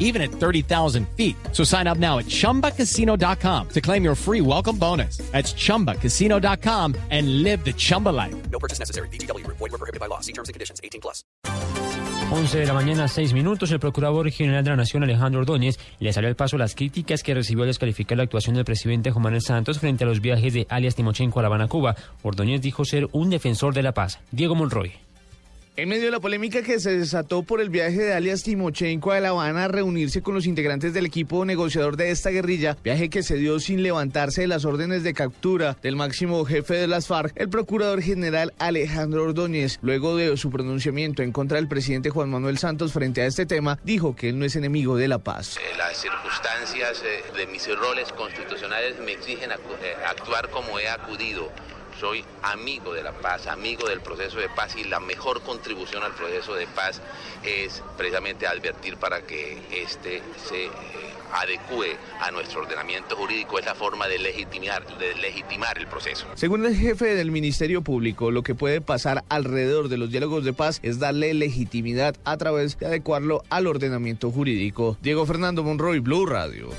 even at 30,000 feet. So sign up now at chumbacasino.com to claim your free welcome bonus. That's chumbacasino.com and live the Chumba life. No purchase necessary. BGW. Void were prohibited by law. See terms and conditions. 18 plus. 11 de la mañana, 6 minutos, el Procurador General de la Nación, Alejandro Ordóñez, le salió al paso las críticas que recibió al descalificar la actuación del presidente Juan Manuel Santos frente a los viajes de alias Timochenko a La Habana, Cuba. Ordóñez dijo ser un defensor de la paz. Diego Monroy. En medio de la polémica que se desató por el viaje de alias Timochenko a La Habana a reunirse con los integrantes del equipo negociador de esta guerrilla, viaje que se dio sin levantarse de las órdenes de captura del máximo jefe de las FARC, el procurador general Alejandro Ordóñez, luego de su pronunciamiento en contra del presidente Juan Manuel Santos frente a este tema, dijo que él no es enemigo de la paz. Eh, Las circunstancias eh, de mis roles constitucionales me exigen eh, actuar como he acudido. Soy amigo de la paz, amigo del proceso de paz y la mejor contribución al proceso de paz es precisamente advertir para que éste se eh, adecue a nuestro ordenamiento jurídico. Es la forma de legitimar, de legitimar el proceso. Según el jefe del Ministerio Público, lo que puede pasar alrededor de los diálogos de paz es darle legitimidad a través de adecuarlo al ordenamiento jurídico. Diego Fernando Monroy, Blue Radio.